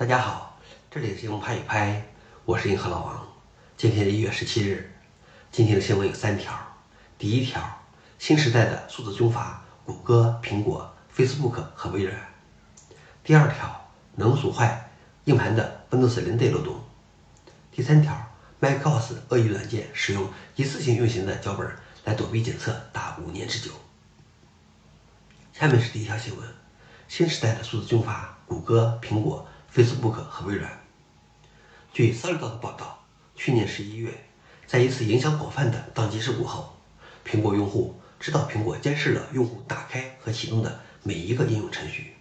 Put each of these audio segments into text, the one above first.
大家好，这里是新闻拍一拍，我是银河老王。今天是一月十七日，今天的新闻有三条。第一条，新时代的数字军阀，谷歌、苹果、Facebook 和微软。第二条，能损坏硬盘的 Windows 零 day 漏洞。第三条，macOS 恶意软件使用一次性运行的脚本来躲避检测达五年之久。下面是第一条新闻：新时代的数字军阀，谷歌、苹果。Facebook 和微软。据 s o l i d 的报道，去年十一月，在一次影响广泛的宕机事故后，苹果用户知道苹果监视了用户打开和启动的每一个应用程序。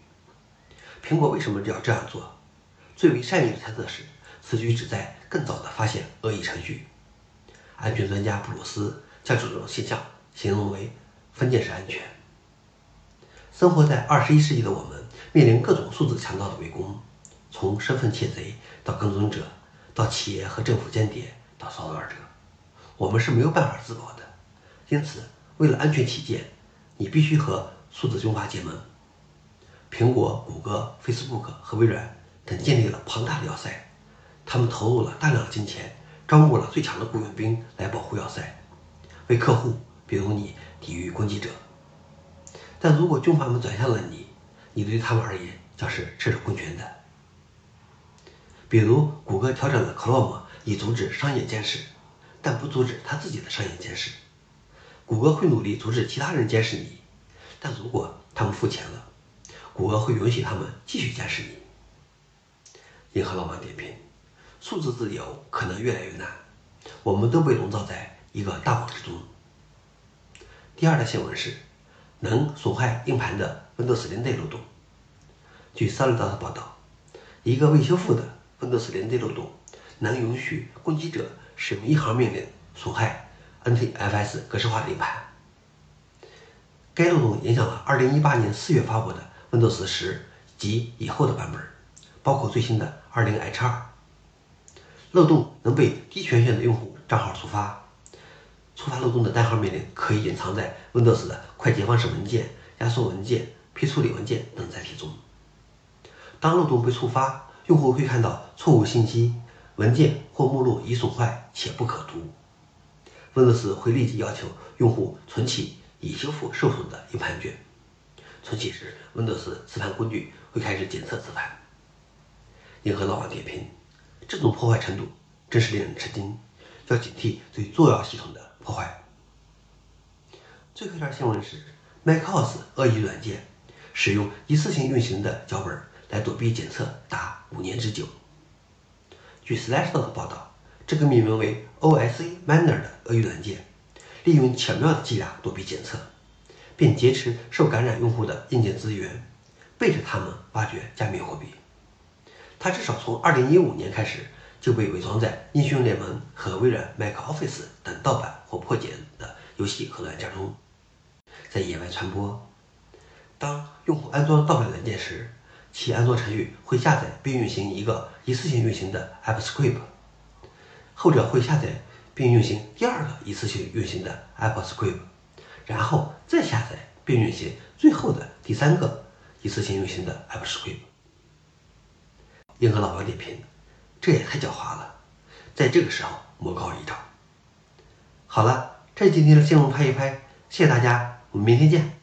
苹果为什么要这样做？最为善意的猜测是，此举旨在更早地发现恶意程序。安全专家布鲁斯将这种现象形容为分件式安全。生活在二十一世纪的我们，面临各种数字强盗的围攻。从身份窃贼到跟踪者，到企业和政府间谍，到骚扰者，我们是没有办法自保的。因此，为了安全起见，你必须和数字军阀结盟。苹果、谷歌、Facebook 和微软等建立了庞大的要塞，他们投入了大量的金钱，招募了最强的雇佣兵来保护要塞，为客户，比如你，抵御攻击者。但如果军阀们转向了你，你对他们而言将是赤手空拳的。比如，谷歌调整了 Chrome 以阻止商业监视，但不阻止他自己的商业监视。谷歌会努力阻止其他人监视你，但如果他们付钱了，谷歌会允许他们继续监视你。银河老板点评：数字自由可能越来越难，我们都被笼罩在一个大网之中。第二条新闻是，能损坏硬盘的 Windows 零 day 漏洞。据 Solid 的报道，一个未修复的。Windows 零 day 漏洞能允许攻击者使用一行命令损害 NTFS 格式化硬盘。该漏洞影响了2018年4月发布的 Windows 10及以后的版本，包括最新的 20H2。漏洞能被低权限的用户账号触发，触发漏洞的单行命令可以隐藏在 Windows 的快捷方式文件、压缩文件、批处理文件等载体中。当漏洞被触发，用户会看到错误信息，文件或目录已损坏且不可读。Windows 会立即要求用户重启已修复受损的硬盘卷。重启时，Windows 磁盘工具会开始检测磁盘。银河老王点评：这种破坏程度真是令人吃惊，要警惕对重要系统的破坏。最后一条新闻是：macOS 恶意软件使用一次性运行的脚本。来躲避检测达五年之久。据 Slashdot 的报道，这个命名为 OSA Miner 的恶意软件，利用巧妙的伎俩躲避检测，并劫持受感染用户的硬件资源，背着他们挖掘加密货币。它至少从2015年开始就被伪装在英雄联盟和微软 Mac Office 等盗版或破解的游戏和软件中，在野外传播。当用户安装盗版软件时，其安装程序会下载并运行一个一次性运行的 AppScript，后者会下载并运行第二个一次性运行的 AppScript，然后再下载并运行最后的第三个一次性运行的 AppScript。硬核老王点评：这也太狡猾了，在这个时候魔高一丈。好了，这是今天的新闻拍一拍，谢谢大家，我们明天见。